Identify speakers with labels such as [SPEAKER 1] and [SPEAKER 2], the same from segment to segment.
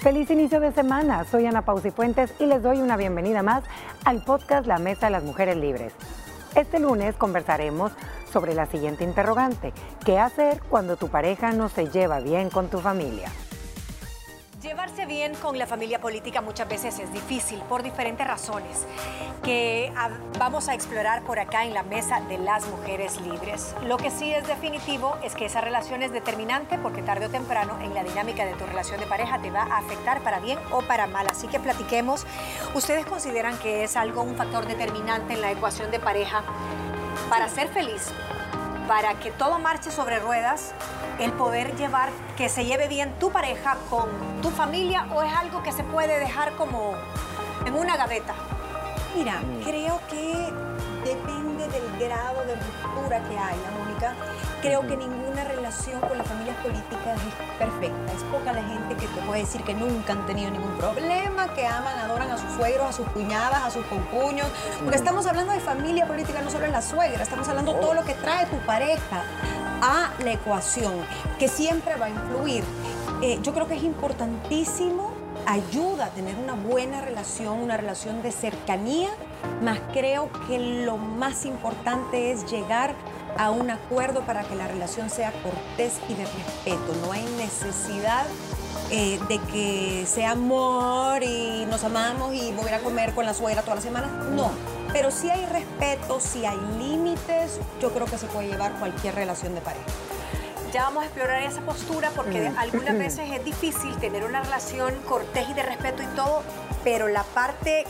[SPEAKER 1] Feliz inicio de semana, soy Ana Pausi Fuentes y les doy una bienvenida más al podcast La Mesa de las Mujeres Libres. Este lunes conversaremos sobre la siguiente interrogante, ¿qué hacer cuando tu pareja no se lleva bien con tu familia?
[SPEAKER 2] Llevarse bien con la familia política muchas veces es difícil por diferentes razones que vamos a explorar por acá en la mesa de las mujeres libres. Lo que sí es definitivo es que esa relación es determinante porque tarde o temprano en la dinámica de tu relación de pareja te va a afectar para bien o para mal. Así que platiquemos. ¿Ustedes consideran que es algo, un factor determinante en la ecuación de pareja para ser feliz? Para que todo marche sobre ruedas, el poder llevar, que se lleve bien tu pareja con tu familia o es algo que se puede dejar como en una gaveta?
[SPEAKER 3] Mira, mm. creo que depende del grado de ruptura que haya, Mónica. Creo que ninguna relación con las familias políticas es perfecta. Es poca la gente que te puede decir que nunca han tenido ningún problema, que aman, adoran a sus suegros, a sus cuñadas, a sus concuños. Porque estamos hablando de familia política, no solo en la suegra, estamos hablando de todo lo que trae tu pareja a la ecuación, que siempre va a influir. Eh, yo creo que es importantísimo, ayuda a tener una buena relación, una relación de cercanía, más creo que lo más importante es llegar a un acuerdo para que la relación sea cortés y de respeto. No hay necesidad eh, de que sea amor y nos amamos y voy a comer con la suegra toda la semana. No pero si hay respeto, si hay límites, yo creo que se puede llevar cualquier relación de pareja.
[SPEAKER 2] Ya vamos a explorar esa postura porque mm. algunas veces es difícil tener una relación cortés y de respeto y todo, pero la parte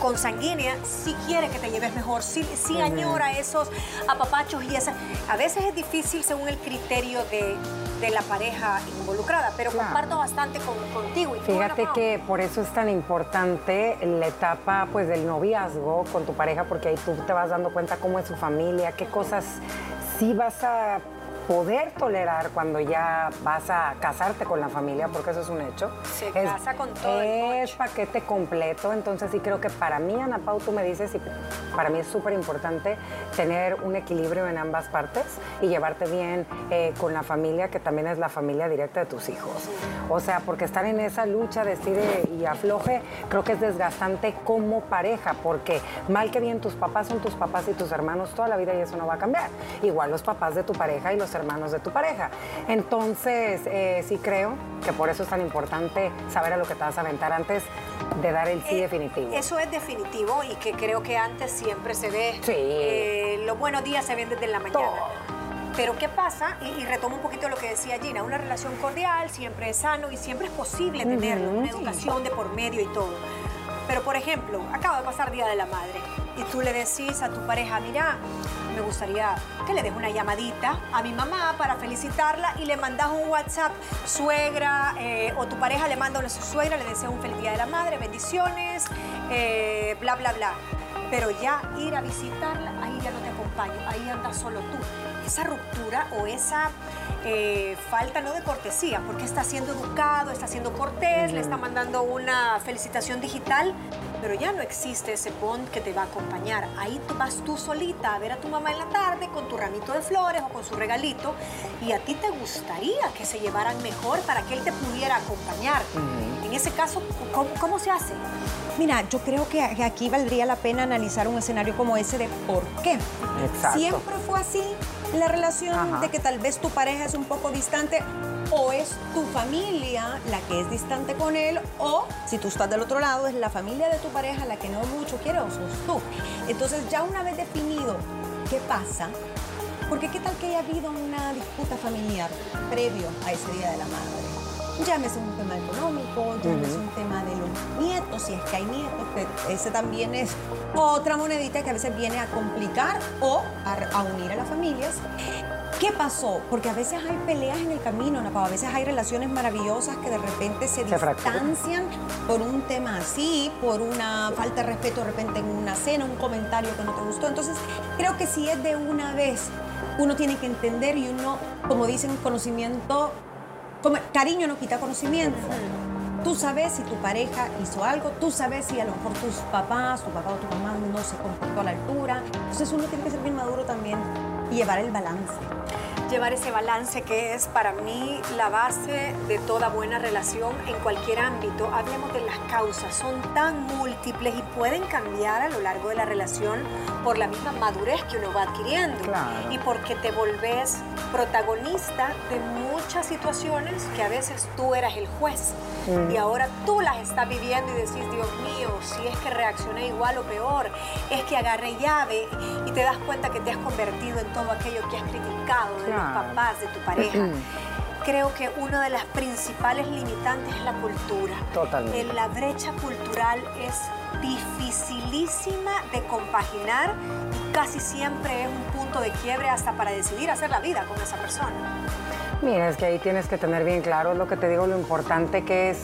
[SPEAKER 2] consanguínea sí quiere que te lleves mejor, sí, añora esos apapachos y esa. A veces es difícil según el criterio de, la pareja involucrada, pero comparto bastante contigo. Y
[SPEAKER 1] Fíjate que por eso es tan importante la etapa pues del noviazgo con tu pareja, porque ahí tú te vas dando cuenta cómo es su familia, qué cosas sí vas a poder tolerar cuando ya vas a casarte con la familia, porque eso es un hecho.
[SPEAKER 2] Se casa con todo.
[SPEAKER 1] Es paquete completo, entonces sí creo que para mí, Ana Pau, tú me dices, y para mí es súper importante tener un equilibrio en ambas partes y llevarte bien eh, con la familia, que también es la familia directa de tus hijos. O sea, porque estar en esa lucha de estire y afloje, creo que es desgastante como pareja, porque mal que bien tus papás son tus papás y tus hermanos toda la vida y eso no va a cambiar. Igual los papás de tu pareja y los hermanos de tu pareja. Entonces, eh, sí creo que por eso es tan importante saber a lo que te vas a aventar antes de dar el sí eh, definitivo.
[SPEAKER 2] Eso es definitivo y que creo que antes siempre se ve.
[SPEAKER 1] Sí.
[SPEAKER 2] Eh, los buenos días se ven desde la mañana. Pero ¿qué pasa? Y, retomo un poquito lo que decía Gina, una relación cordial siempre es sano y siempre es posible tenerlo, una educación de por medio y todo. Pero por ejemplo, acaba de pasar Día de la Madre y tú le decís a tu pareja, mira, me gustaría que le des una llamadita a mi mamá para felicitarla y le mandas un WhatsApp, suegra, eh, o tu pareja le manda a su suegra, le desea un feliz día de la madre, bendiciones, eh, bla, bla, bla. Pero ya ir a visitarla, ahí ya no te acompaño, ahí andas solo tú. Esa ruptura o esa eh, falta no de cortesía, porque está siendo educado, está siendo cortés, le está mandando una felicitación digital, pero ya no existe ese bond que te va a acompañar. Ahí vas tú solita a ver a tu mamá en la tarde con tu ramito de flores o con su regalito y a ti te gustaría que se llevaran mejor para que él te pudiera acompañar. En ese caso, ¿cómo, se hace?
[SPEAKER 3] Mira, yo creo que aquí valdría la pena analizar un escenario como ese de por qué.
[SPEAKER 1] Exacto.
[SPEAKER 3] Siempre fue así la relación de que tal vez tu pareja es un poco distante o es tu familia la que es distante con él, o si tú estás del otro lado, es la familia de tu pareja la que no mucho quiere o sos tú. Entonces ya una vez definido qué pasa, porque qué tal que haya habido una disputa familiar previo a ese Día de la Madre. Llámese un tema económico, llámese un tema de los nietos, si es que hay nietos, que ese también es otra monedita que a veces viene a complicar o a, a unir a las familias. ¿Qué pasó? Porque a veces hay peleas en el camino, a veces hay relaciones maravillosas que de repente se, distancian por un tema así, por una falta de respeto de repente en una cena, un comentario que no te gustó. Entonces, creo que si es de una vez, uno tiene que entender y uno, como dicen, conocimiento, como, cariño no quita conocimiento. Tú sabes si tu pareja hizo algo, tú sabes si a lo mejor tus papás, tu papá o tu mamá no se comportó a la altura. Entonces uno tiene que ser bien maduro también y llevar el balance.
[SPEAKER 2] Llevar ese balance que es para mí la base de toda buena relación en cualquier ámbito. Hablemos de las causas, son tan múltiples y pueden cambiar a lo largo de la relación por la misma madurez que uno va adquiriendo. Y porque te volvés protagonista de muchas situaciones que a veces tú eras el juez. Y ahora tú las estás viviendo y decís, Dios mío, si es que reaccioné igual o peor, es que agarré llave y te das cuenta que te has convertido en todo aquello que has criticado de los papás, de tu pareja. Creo que una de las principales limitantes es la cultura.
[SPEAKER 1] Totalmente.
[SPEAKER 2] La brecha cultural es dificilísima de compaginar y casi siempre es un punto de quiebre hasta para decidir hacer la vida con esa persona.
[SPEAKER 1] Mira, es que ahí tienes que tener bien claro lo que te digo, lo importante que es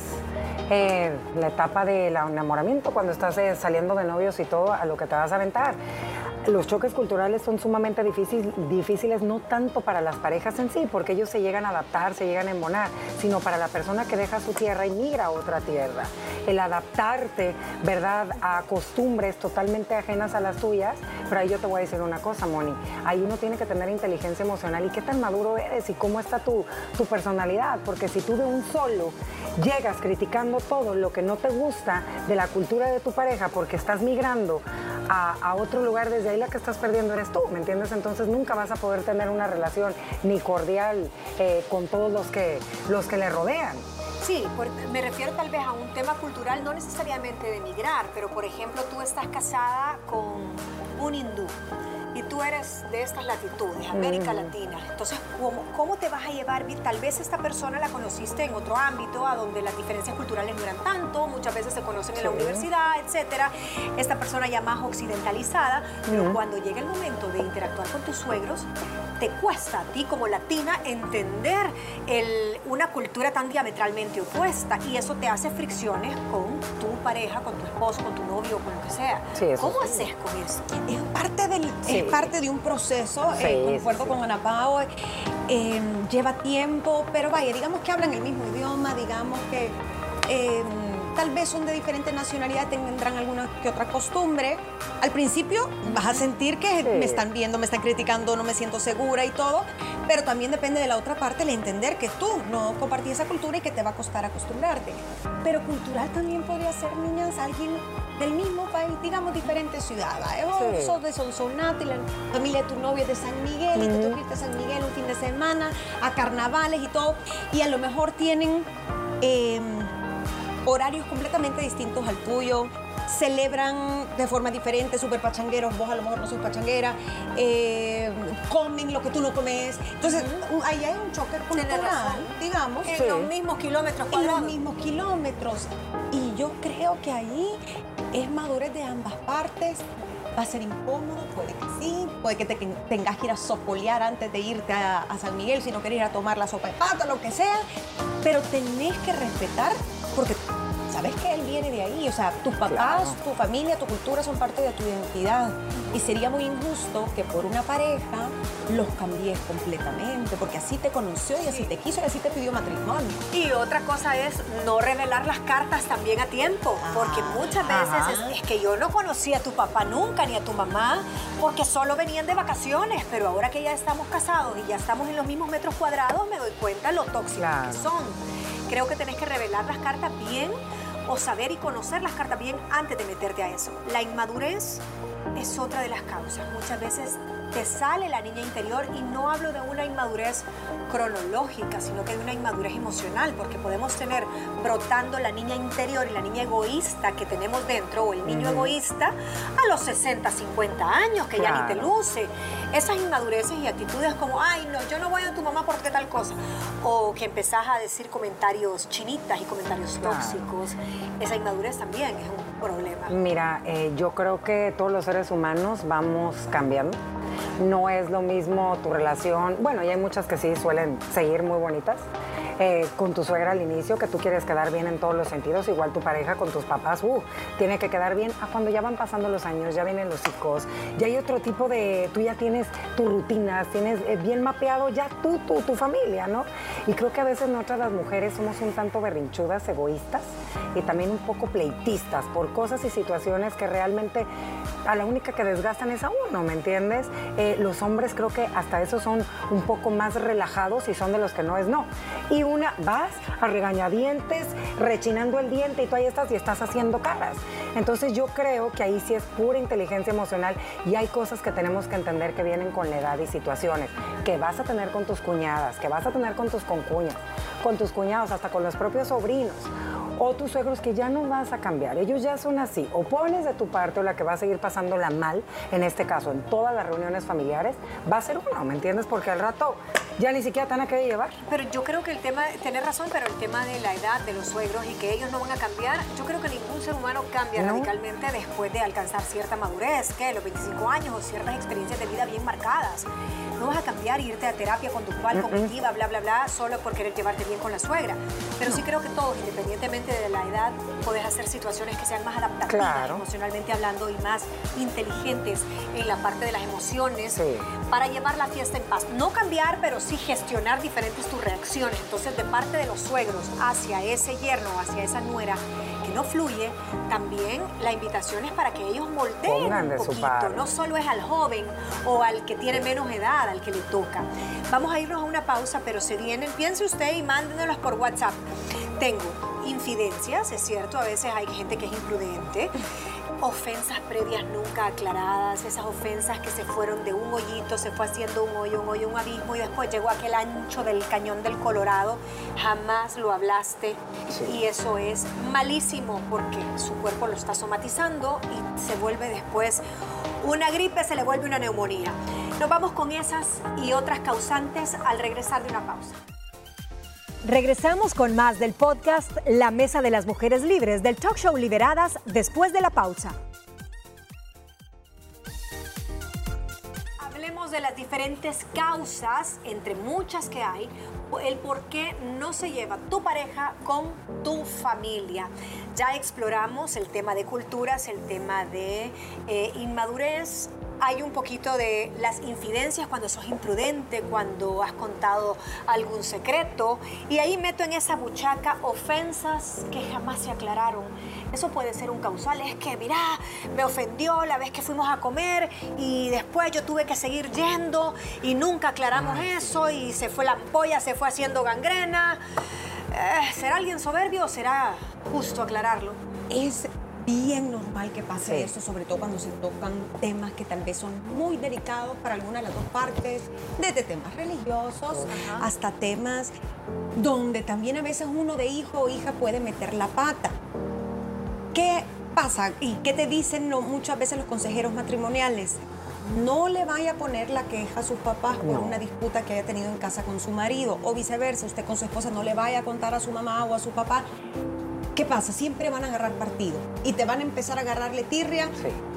[SPEAKER 1] eh, la etapa del enamoramiento, cuando estás eh, saliendo de novios y todo, a lo que te vas a aventar los choques culturales son sumamente difíciles, no tanto para las parejas en sí, porque ellos se llegan a adaptar, se llegan a embonar, sino para la persona que deja su tierra y migra a otra tierra. El adaptarte, ¿verdad?, a costumbres totalmente ajenas a las tuyas. Pero ahí yo te voy a decir una cosa, Moni. Ahí uno tiene que tener inteligencia emocional y qué tan maduro eres y cómo está tu, tu personalidad. Porque si tú de un solo llegas criticando todo lo que no te gusta de la cultura de tu pareja porque estás migrando a, otro lugar, desde ahí la que estás perdiendo eres tú, ¿me entiendes? Entonces nunca vas a poder tener una relación ni cordial eh, con todos los que, los que le rodean.
[SPEAKER 2] Sí, me refiero tal vez a un tema cultural, no necesariamente de emigrar, pero por ejemplo tú estás casada con un hindú y tú eres de estas latitudes, América Latina. Entonces, ¿cómo, ¿cómo, te vas a llevar? Tal vez esta persona la conociste en otro ámbito, a donde las diferencias culturales no eran tanto, muchas veces se conocen en la universidad, etcétera. Esta persona ya más occidentalizada, pero cuando llega el momento de interactuar con tus suegros, te cuesta a ti como latina entender el, una cultura tan diametralmente opuesta y eso te hace fricciones con tu pareja, con tu esposo, con tu novio, con lo que sea. ¿Cómo haces con eso?
[SPEAKER 3] Es parte del, es parte de un proceso, eh, concuerdo con Ana Pao, eh, lleva tiempo, pero vaya, digamos que hablan el mismo idioma, digamos que eh, tal vez son de diferente nacionalidad, tendrán alguna que otra costumbre. Al principio vas a sentir que me están viendo, me están criticando, no me siento segura y todo, pero también depende de la otra parte el entender que tú no compartís esa cultura y que te va a costar acostumbrarte. Pero cultural también podría ser, niñas, alguien del mismo país, digamos diferente ciudad. ¿eh? sos de Sonsonate, la familia de tu novio es de San Miguel, y te toca a San Miguel un fin de semana, a carnavales y todo, y a lo mejor tienen... Em, horarios completamente distintos al tuyo, celebran de forma diferente, súper pachangueros, vos a lo mejor no sos pachanguera, eh, comen lo que tú no comes. Entonces, ahí hay un choque cultural, digamos.
[SPEAKER 2] En los mismos kilómetros cuadrados.
[SPEAKER 3] En los mismos kilómetros. Y yo creo que ahí es madurez de ambas partes. Va a ser incómodo, puede que sí, puede que te, tengas que ir a sopolear antes de irte a, a San Miguel si no querés ir a tomar la sopa de pata, lo que sea, pero tenés que respetar porque sabes que él viene de ahí, o sea, tus papás, tu familia, tu cultura son parte de tu identidad. Y sería muy injusto que por una pareja los cambies completamente, porque así te conoció y así te quiso y así te pidió matrimonio.
[SPEAKER 2] Y otra cosa es no revelar las cartas también a tiempo, porque muchas veces es, que yo no conocí a tu papá nunca ni a tu mamá, porque solo venían de vacaciones, pero ahora que ya estamos casados y ya estamos en los mismos metros cuadrados, me doy cuenta lo tóxicos que son. Creo que tenés que revelar las cartas bien o saber y conocer las cartas bien antes de meterte a eso. La inmadurez es otra de las causas. Muchas veces te sale la niña interior y no hablo de una inmadurez cronológica, sino que de una inmadurez emocional, porque podemos tener brotando la niña interior y la niña egoísta que tenemos dentro, o el niño egoísta, a los 60, 50 años, que ya ni te luce. Esas inmadureces y actitudes como, ay, no, yo no voy a tu mamá porque tal cosa, o que empezás a decir comentarios chinitas y comentarios tóxicos, esa inmadurez también es un problema.
[SPEAKER 1] Mira, eh, yo creo que todos los seres humanos vamos cambiando no es lo mismo tu relación, bueno, y hay muchas que sí suelen seguir muy bonitas, eh, con tu suegra al inicio, que tú quieres quedar bien en todos los sentidos, igual tu pareja con tus papás, uh, tiene que quedar bien. A cuando ya van pasando los años, ya vienen los hijos, ya hay otro tipo de, tú ya tienes tus rutinas, tienes eh, bien mapeado ya tú, tú, tu familia, ¿no? Y creo que a veces nosotras las mujeres somos un tanto berrinchudas, egoístas, y también un poco pleitistas por cosas y situaciones que realmente a la única que desgastan es a uno, ¿me entiendes? Eh, los hombres creo que hasta eso son un poco más relajados y son de los que no es no. Y una, vas a regañadientes, rechinando el diente y tú ahí estás y estás haciendo caras. Entonces yo creo que ahí sí es pura inteligencia emocional y hay cosas que tenemos que entender que vienen con la edad y situaciones, que vas a tener con tus cuñadas, que vas a tener con tus concuñas, con tus cuñados, hasta con los propios sobrinos o tus suegros que ya no vas a cambiar, ellos ya son así, o pones de tu parte o la que va a seguir pasándola mal, en este caso en todas las reuniones familiares, va a ser uno, ¿me entiendes? Porque al rato ya ni siquiera te van a llevar.
[SPEAKER 2] Pero yo creo que el tema, tener razón, pero el tema de la edad de los suegros y que ellos no van a cambiar, yo creo que ningún ser humano cambia radicalmente después de alcanzar cierta madurez, que los 25 años o ciertas experiencias de vida bien marcadas. No vas a cambiar e irte a terapia conductual, cognitiva, bla, bla, bla, solo por querer llevarte bien con la suegra. Pero sí creo que todos, independientemente de la edad, puedes hacer situaciones que sean más adaptativas emocionalmente hablando y más inteligentes en la parte de las emociones para llevar la fiesta en paz. No cambiar, pero sí gestionar diferentes tus reacciones. Entonces, de parte de los suegros hacia ese yerno, hacia esa nuera fluye, también la invitación es para que ellos moldeen un poquito. No solo es al joven o al que tiene menos edad, al que le toca. Vamos a irnos a una pausa, pero se vienen, piense usted y mándenos por WhatsApp. Tengo infidencias, es cierto, a veces hay gente que es imprudente ofensas previas nunca aclaradas, esas ofensas que se fueron de un hoyito, se fue haciendo un hoyo, un hoyo, un abismo y después llegó aquel ancho del cañón del Colorado, jamás lo hablaste y eso es malísimo porque su cuerpo lo está somatizando y se vuelve después una gripe, se le vuelve una neumonía. Nos vamos con esas y otras causantes al regresar de una pausa.
[SPEAKER 4] Regresamos con más del podcast La Mesa de las Mujeres Libres del talk show Liberadas después de la pausa.
[SPEAKER 2] Hablemos de las diferentes causas, entre muchas que hay, el por qué no se lleva tu pareja con tu familia. Ya exploramos el tema de culturas, el tema de eh, inmadurez, hay un poquito de las infidencias cuando sos imprudente, cuando has contado algún secreto. Y ahí meto en esa buchaca ofensas que jamás se aclararon. Eso puede ser un causal. Es que, mira, me ofendió la vez que fuimos a comer y después yo tuve que seguir yendo y nunca aclaramos eso y se fue la ampolla, se fue haciendo gangrena. Eh, ¿Será alguien soberbio o será justo aclararlo?
[SPEAKER 3] Es bien normal que pase eso, sobre todo cuando se tocan temas que tal vez son muy delicados para alguna de las dos partes, desde temas religiosos hasta temas donde también a veces uno de hijo o hija puede meter la pata. ¿Qué pasa y qué te dicen muchas veces los consejeros matrimoniales? No le vaya a poner la queja a sus papás por una disputa que haya tenido en casa con su marido o viceversa. Usted con su esposa no le vaya a contar a su mamá o a su papá ¿Qué pasa? Siempre van a agarrar partido y te van a empezar a agarrarle tirria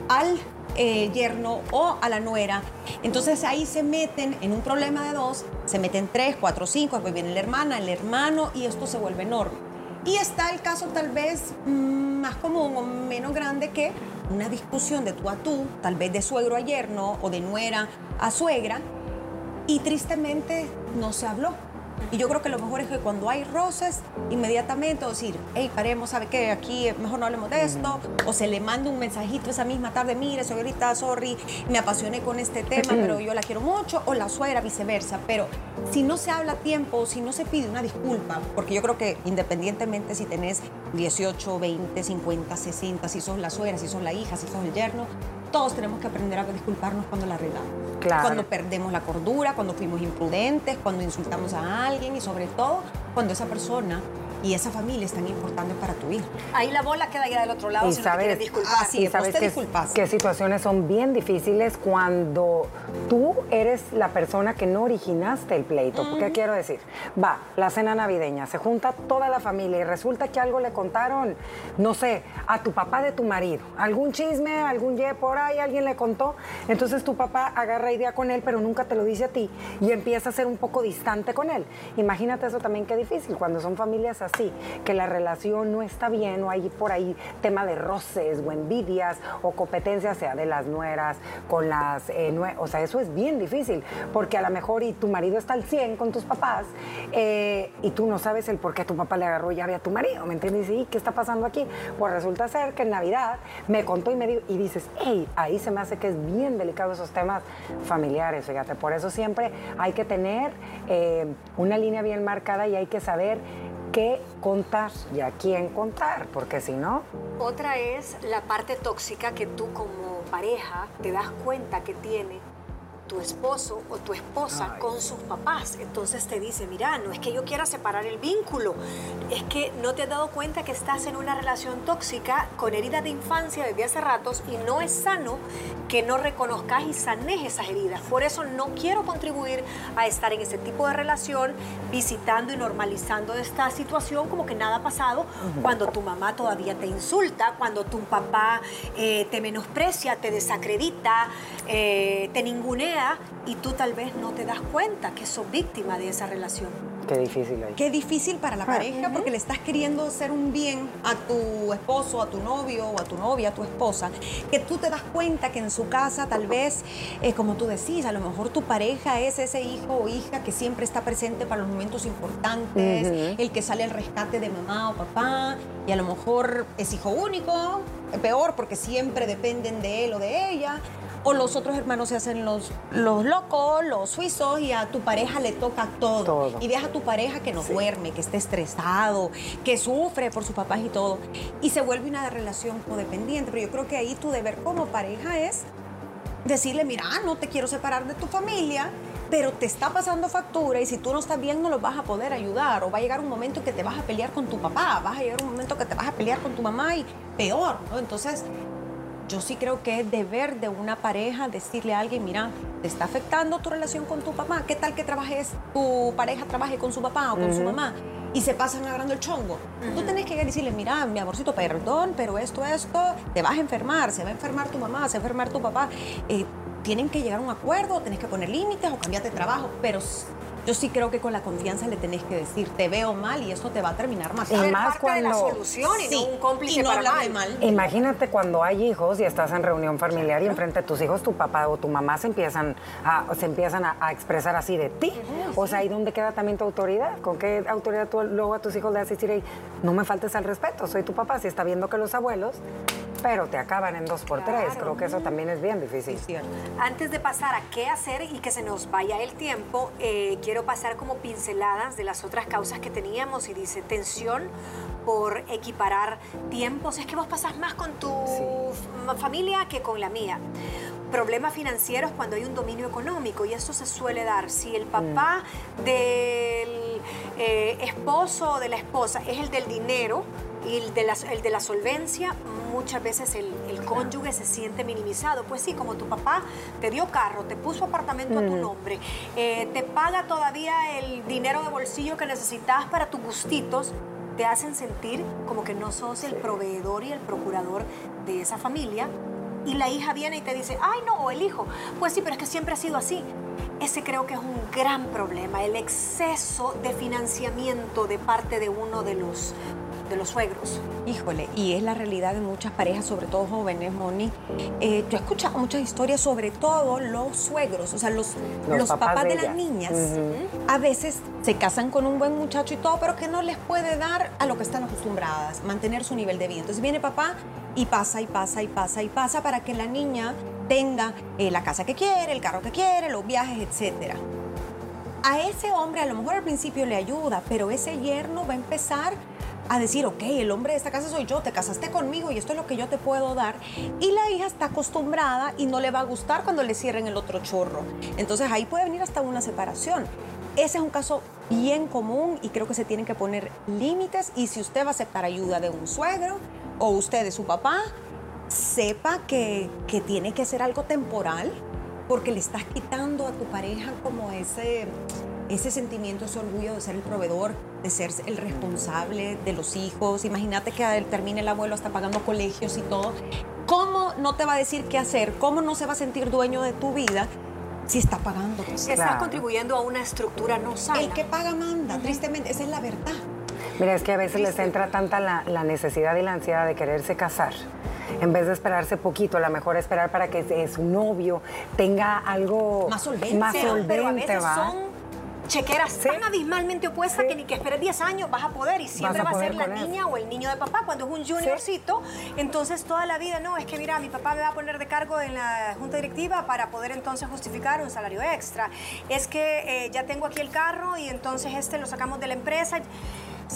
[SPEAKER 3] al eh, yerno o a la nuera. Entonces ahí se meten en un problema de dos, se meten tres, cuatro, cinco, después viene la hermana, el hermano y esto se vuelve enorme. Y está el caso tal vez mm, más común o menos grande que una discusión de tú a tú, tal vez de suegro a yerno o de nuera a suegra, y tristemente no se habló y yo creo que lo mejor es que cuando hay roces, inmediatamente decir, hey, paremos, ¿sabe qué? Aquí mejor no hablemos de esto. O se le manda un mensajito esa misma tarde, mire, señorita, sorry, me apasioné con este tema, pero yo la quiero mucho. O la suegra, viceversa. Pero si no se habla a tiempo, si no se pide una disculpa, porque yo creo que independientemente si tenés 18, 20, 50, 60, si sos la suegra, si sos la hija, si sos el yerno, todos tenemos que aprender a disculparnos cuando la regamos. Cuando perdemos la cordura, cuando fuimos imprudentes, cuando insultamos a alguien y sobre todo cuando esa persona y esa familia es tan importante para tu hijo.
[SPEAKER 2] Ahí la bola queda ya del otro lado y si sabes, no disculpar.
[SPEAKER 1] y sabes que, qué situaciones son bien difíciles cuando tú eres la persona que no originaste el pleito. ¿Qué quiero decir? Va, la cena navideña, se junta toda la familia y resulta que algo le contaron, no sé, a tu papá de tu marido. Algún chisme, algún ye por ahí, alguien le contó. Entonces tu papá agarra idea con él, pero nunca te lo dice a ti y empieza a ser un poco distante con él. Imagínate eso también qué difícil cuando son familias así que la relación no está bien o hay por ahí tema de roces o envidias o competencias, sea de las nueras con las, eh, o sea, eso es bien difícil, porque a lo mejor y tu marido está al 100 con tus papás eh, y tú no sabes el por qué tu papá le agarró llave a tu marido, ¿me entiendes? Y ¿qué está pasando aquí? Pues resulta ser que en Navidad me contó y me dijo, y dices, hey, ahí se me hace que es bien delicado esos temas familiares, fíjate, por eso siempre hay que tener eh, una línea bien marcada y hay que saber qué contar y a quién contar, porque si no...
[SPEAKER 2] Otra es la parte tóxica que tú como pareja te das cuenta que tiene tu esposo o tu esposa con sus papás. Entonces te dice, mira, no es que yo quiera separar el vínculo, es que no te has dado cuenta que estás en una relación tóxica con heridas de infancia desde hace ratos y no es sano que no reconozcas y sanes esas heridas. Por eso no quiero contribuir a estar en ese tipo de relación, visitando y normalizando esta situación como que nada ha pasado, cuando tu mamá todavía te insulta, cuando tu papá eh, te menosprecia, te desacredita, eh, te ningunea y tú tal vez no te das cuenta que sos víctima de esa relación.
[SPEAKER 1] Qué difícil
[SPEAKER 3] Qué difícil para la pareja porque le estás queriendo hacer un bien a tu esposo, a tu novio o a tu novia, a tu esposa, que tú te das cuenta que en su casa tal vez, eh, como tú decís, a lo mejor tu pareja es ese hijo o hija que siempre está presente para los momentos importantes, el que sale al rescate de mamá o papá, y a lo mejor es hijo único, peor porque siempre dependen de él o de ella o los otros hermanos se hacen los, los locos, los suizos, y a tu pareja le toca todo. Y deja a tu pareja que no duerme, que esté estresado, que sufre por sus papás y todo. Y se vuelve una relación codependiente. Pero yo creo que ahí tu deber como pareja es decirle, mira, no te quiero separar de tu familia, pero te está pasando factura y si tú no estás bien no los vas a poder ayudar o va a llegar un momento en que te vas a pelear con tu papá, vas a llegar un momento que te vas a pelear con tu mamá y peor, ¿no? Entonces yo sí creo que es deber de una pareja decirle a alguien, mira, te está afectando tu relación con tu papá, ¿qué tal que trabajes, tu pareja trabaje con su papá o con su mamá? Y se pasan agarrando el chongo. Tú tenés que decirle, mira, mi amorcito, perdón, pero esto, esto, te vas a enfermar, se va a enfermar tu mamá, se va a enfermar tu papá. Eh, tienen que llegar a un acuerdo, tenés que poner límites o cambiarte de trabajo, pero yo sí creo que con la confianza le tenés que decir, te veo mal y esto te va a terminar matando.
[SPEAKER 2] Y más cuando... la solución y no un cómplice para mal.
[SPEAKER 1] Imagínate cuando hay hijos y estás en reunión familiar y enfrente de tus hijos, tu papá o tu mamá se empiezan a, se empiezan a, expresar así de ti. o sea, ¿y dónde queda también tu autoridad? ¿Con qué autoridad tú luego a tus hijos le haces decir, no me faltes al respeto, soy tu papá, si está viendo que los abuelos pero te acaban en dos por tres. Creo que eso también es bien difícil.
[SPEAKER 2] Antes de pasar a qué hacer y que se nos vaya el tiempo, eh, quiero pasar como pinceladas de las otras causas que teníamos y dice tensión por equiparar tiempos. Es que vos pasas más con tu familia que con la mía problemas financieros cuando hay un dominio económico y eso se suele dar. Si el papá mm. del eh, esposo o de la esposa es el del dinero, y el de la, el de la solvencia, muchas veces el, el, cónyuge se siente minimizado. Pues sí, como tu papá te dio carro, te puso apartamento a tu mm. nombre, eh, te paga todavía el dinero de bolsillo que necesitas para tus gustitos, te hacen sentir como que no sos el proveedor y el procurador de esa familia. Y la hija viene y te dice, ay no, el hijo. Pues sí, pero es que siempre ha sido así. Ese creo que es un gran problema, el exceso de financiamiento de parte de uno de los de los suegros.
[SPEAKER 3] Híjole, y es la realidad de muchas parejas, sobre todo jóvenes, Moni. Eh, yo he escuchado muchas historias, sobre todo los suegros, o sea, los, los, papás, de, las niñas. A veces se casan con un buen muchacho y todo, pero que no les puede dar a lo que están acostumbradas, mantener su nivel de vida. Entonces viene papá y pasa y pasa y pasa y pasa para que la niña tenga eh, la casa que quiere, el carro que quiere, los viajes, etcétera. A ese hombre a lo mejor al principio le ayuda, pero ese yerno va a empezar a decir, ok, el hombre de esta casa soy yo, te casaste conmigo y esto es lo que yo te puedo dar. Y la hija está acostumbrada y no le va a gustar cuando le cierren el otro chorro. Entonces ahí puede venir hasta una separación. Ese es un caso bien común y creo que se tienen que poner límites y si usted va a aceptar ayuda de un suegro o usted de su papá, sepa que, que tiene que ser algo temporal porque le estás quitando a tu pareja como ese ese sentimiento, ese orgullo de ser el proveedor, de ser el responsable de los hijos. Imagínate que termine el abuelo hasta pagando colegios y todo. ¿Cómo no te va a decir qué hacer? ¿Cómo no se va a sentir dueño de tu vida? Si está pagando.
[SPEAKER 2] Si estás contribuyendo a una estructura no sana.
[SPEAKER 3] El que paga manda, tristemente, esa es la verdad.
[SPEAKER 1] Mira, es que a veces les entra tanta la, la necesidad y la ansiedad de quererse casar en vez de esperarse poquito, a lo mejor esperar para que su novio tenga algo
[SPEAKER 3] más solvente,
[SPEAKER 1] más solvente
[SPEAKER 2] pero a veces
[SPEAKER 1] ¿va?
[SPEAKER 2] son chequeras tan abismalmente opuestas que ni que esperes 10 años vas a poder y siempre va a ser la niña o el niño de papá cuando es un juniorcito. Entonces toda la vida no es que mira mi papá me va a poner de cargo en la junta directiva para poder entonces justificar un salario extra. Es que eh, ya tengo aquí el carro y entonces este lo sacamos de la empresa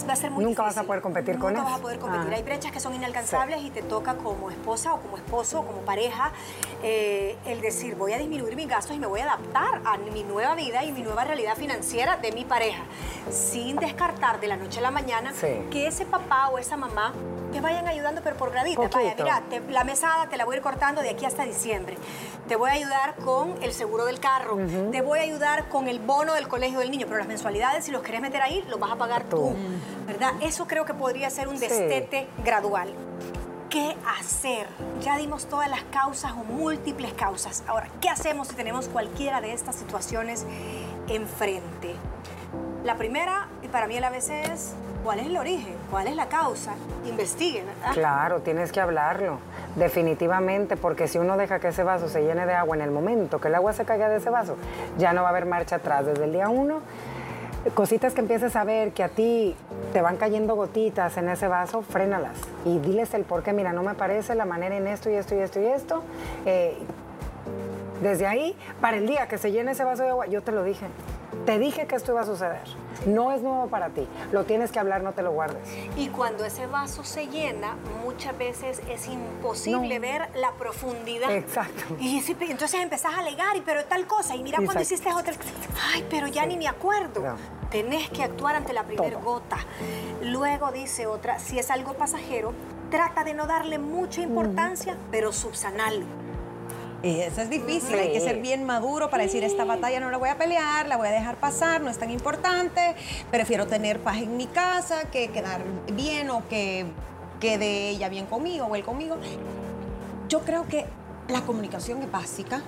[SPEAKER 2] va a ser muy
[SPEAKER 1] Nunca vas a poder competir con
[SPEAKER 2] Nunca
[SPEAKER 1] eso.
[SPEAKER 2] vas a poder competir.
[SPEAKER 1] Ah.
[SPEAKER 2] Hay brechas que son inalcanzables y te toca como esposa o como esposo o como pareja eh, el decir voy a disminuir mis gastos y me voy a adaptar a mi nueva vida y mi nueva realidad financiera de mi pareja sin descartar de la noche a la mañana
[SPEAKER 1] Sí.
[SPEAKER 2] que ese papá o esa mamá te vayan ayudando pero por graditas. Vaya, mira, te- la mesada te la voy a ir cortando de aquí hasta diciembre. Te voy a ayudar con el seguro del carro. Te voy a ayudar con el bono del colegio del niño. Pero las mensualidades, si los querés meter ahí, los vas a pagar tú.
[SPEAKER 1] Tú.
[SPEAKER 2] ¿Verdad? Eso creo que podría ser un
[SPEAKER 1] Sí.
[SPEAKER 2] destete gradual. ¿Qué hacer? Ya dimos todas las causas o múltiples causas. Ahora, ¿qué hacemos si tenemos cualquiera de estas situaciones enfrente? La primera, y para mí a la vez es, ¿cuál es el origen? ¿Cuál es la causa? Investiguen.
[SPEAKER 1] Claro, tienes que hablarlo, definitivamente, porque si uno deja que ese vaso se llene de agua en el momento que el agua se caiga de ese vaso, ya no va a haber marcha atrás desde el día uno. Cositas que empieces a ver que a ti te van cayendo gotitas en ese vaso, frénalas y diles el por qué. Mira, no me parece la manera en esto y esto y esto y esto. Eh, desde ahí, para el día que se llene ese vaso de agua, yo te lo dije. Te dije que esto iba a suceder. No es nuevo para ti. Lo tienes que hablar, no te lo guardes.
[SPEAKER 2] Y cuando ese vaso se llena, muchas veces es imposible
[SPEAKER 1] No.
[SPEAKER 2] ver la profundidad.
[SPEAKER 1] Exacto.
[SPEAKER 2] Y entonces empezás a alegar, y pero tal cosa, y mira cuando hiciste otra. Ay, pero ya ni me acuerdo.
[SPEAKER 1] No.
[SPEAKER 2] Tenés que actuar ante la primera gota. Luego dice otra, si es algo pasajero, trata de no darle mucha importancia, pero subsanarlo.
[SPEAKER 3] Y eso es difícil,
[SPEAKER 1] Sí.
[SPEAKER 3] hay que ser bien maduro para decir esta batalla no la voy a pelear, la voy a dejar pasar, no es tan importante, prefiero tener paz en mi casa que quedar bien o que quede ella bien conmigo o él conmigo. Yo creo que la comunicación es básica,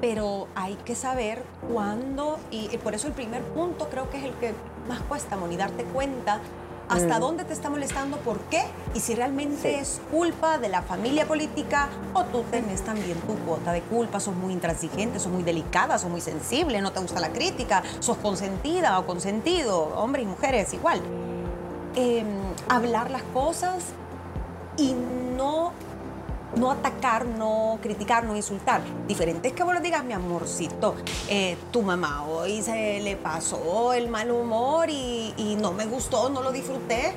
[SPEAKER 3] pero hay que saber cuándo, y, y por eso el primer punto creo que es el que más cuesta, Moni, darte cuenta hasta dónde te está molestando, por qué, y si realmente
[SPEAKER 1] Sí.
[SPEAKER 3] es culpa de la familia política o tú tenés también tu cuota de culpa, sos muy intransigente, sos muy delicada, sos muy sensible, no te gusta la crítica, sos consentida o consentido, hombres y mujeres igual. Em, hablar las cosas y no no atacar, no criticar, no insultar. Diferente es que vos le digas, mi amorcito, eh, tu mamá hoy se le pasó el mal humor y, y no me gustó, no lo disfruté,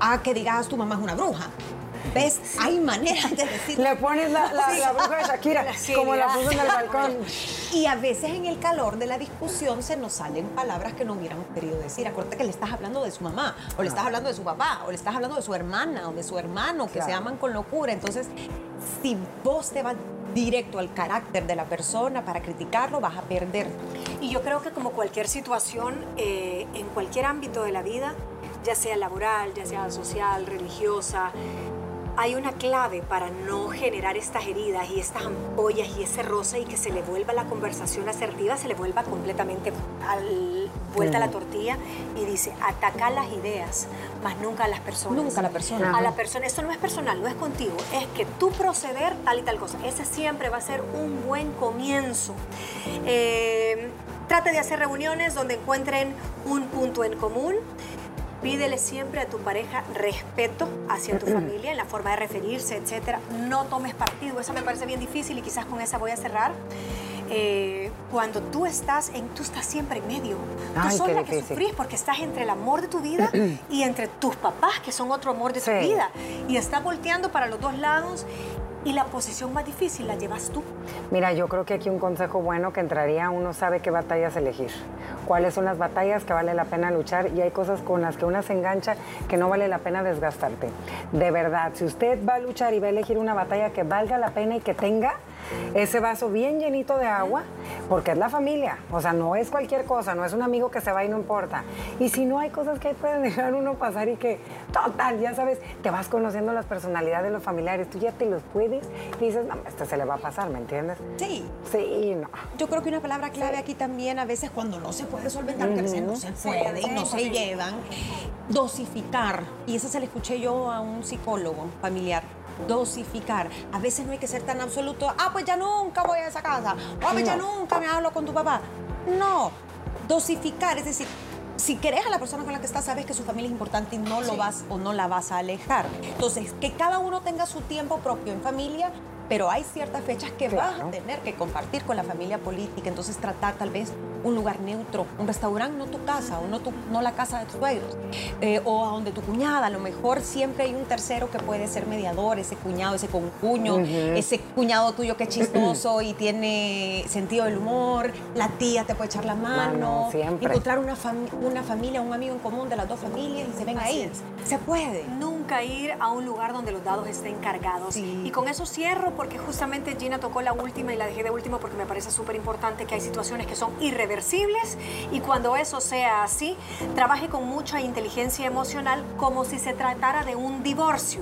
[SPEAKER 3] a que digas, tu mamá es una bruja. ¿Ves? Hay maneras de decir.
[SPEAKER 1] Le pones la, la, la bruja de Shakira, como la puso en el balcón.
[SPEAKER 3] Y a veces en el calor de la discusión se nos salen palabras que no hubiéramos querido decir. Acuérdate que le estás hablando de su mamá, o le estás hablando de su papá, o le estás hablando de su hermana, o de su hermano, que se aman con locura. Entonces, si vos te vas directo al carácter de la persona para criticarlo, vas a perder.
[SPEAKER 2] Y yo creo que como cualquier situación, eh, en cualquier ámbito de la vida, ya sea laboral, ya sea social, religiosa, hay una clave para no generar estas heridas y estas ampollas y ese roce y que se le vuelva la conversación asertiva, se le vuelva completamente al- vuelta a la tortilla y dice, ataca las ideas, más nunca a las personas.
[SPEAKER 3] Nunca a la persona.
[SPEAKER 2] A la persona, esto no es personal, no es contigo, es que tu proceder tal y tal cosa. Ese siempre va a ser un buen comienzo. Eh, trate de hacer reuniones donde encuentren un punto en común. Pídele siempre a tu pareja respeto hacia tu familia en la forma de referirse, etcétera. No tomes partido, eso me parece bien difícil y quizás con esa voy a cerrar. Eh, cuando tú estás en, tú estás siempre en medio. Tú
[SPEAKER 1] Ay,
[SPEAKER 2] sos
[SPEAKER 1] qué
[SPEAKER 2] la que sufrís porque estás entre el amor de tu vida y entre tus papás, que son otro amor de tu
[SPEAKER 1] Sí.
[SPEAKER 2] vida. Y estás volteando para los dos lados y la posición más difícil la llevas tú.
[SPEAKER 1] Mira, yo creo que aquí un consejo bueno que entraría, uno sabe qué batallas elegir, cuáles son las batallas que vale la pena luchar y hay cosas con las que una se engancha que no vale la pena desgastarte. De verdad, si usted va a luchar y va a elegir una batalla que valga la pena y que tenga ese vaso bien llenito de agua, porque es la familia. O sea, no es cualquier cosa, no es un amigo que se va y no importa. Y si no hay cosas que pueden dejar uno pasar y que, total, ya sabes, te vas conociendo las personalidades de los familiares, tú ya te los puedes y dices, no, este se le va a pasar, ¿me entiendes?
[SPEAKER 3] Sí.
[SPEAKER 1] Sí, no.
[SPEAKER 3] Yo creo que una palabra clave aquí también, a veces cuando no se puede solventar, porque a veces no se puede y no se llevan, dosificar. Y eso se le escuché yo a un psicólogo familiar dosificar. A veces no hay que ser tan absoluto, ah, pues ya nunca voy a esa casa, ah, pues ya nunca me hablo con tu papá. No, dosificar, es decir, si querés a la persona con la que estás, sabes que su familia es importante y no lo vas o no la vas a alejar. Entonces, que cada uno tenga su tiempo propio en familia, pero hay ciertas fechas que vas a tener que compartir con la familia política, entonces tratar tal vez un lugar neutro, un restaurante, no tu casa o no, tu, no la casa de tus suegros, eh, o a donde tu cuñada, a lo mejor siempre hay un tercero que puede ser mediador, ese cuñado, ese concuño, ese cuñado tuyo que es chistoso y tiene sentido del humor, la tía te puede echar la mano, encontrar una, una familia, un amigo en común de las dos familias y se ven ahí. Se puede.
[SPEAKER 2] Nunca ir a un lugar donde los dados estén cargados. Y con eso cierro porque justamente Gina tocó la última y la dejé de último porque me parece súper importante que hay situaciones que son irreversibles y cuando eso sea así, trabaje con mucha inteligencia emocional como si se tratara de un divorcio.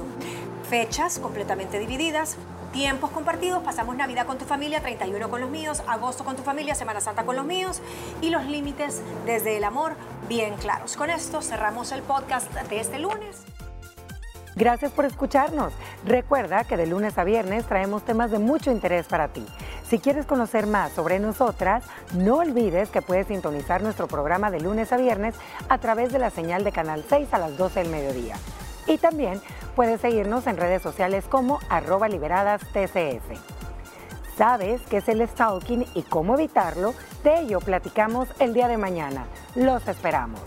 [SPEAKER 2] Fechas completamente divididas, tiempos compartidos, pasamos Navidad con tu familia, 31 con los míos, agosto con tu familia, Semana Santa con los míos y los límites desde el amor bien claros. Con esto cerramos el podcast de este lunes.
[SPEAKER 1] Gracias por escucharnos. Recuerda que de lunes a viernes traemos temas de mucho interés para ti. Si quieres conocer más sobre nosotras, no olvides que puedes sintonizar nuestro programa de lunes a viernes a través de la señal de Canal 6 a las 12 del mediodía. Y también puedes seguirnos en redes sociales como arroba liberadas TCS. ¿Sabes qué es el stalking y cómo evitarlo? De ello platicamos el día de mañana. Los esperamos.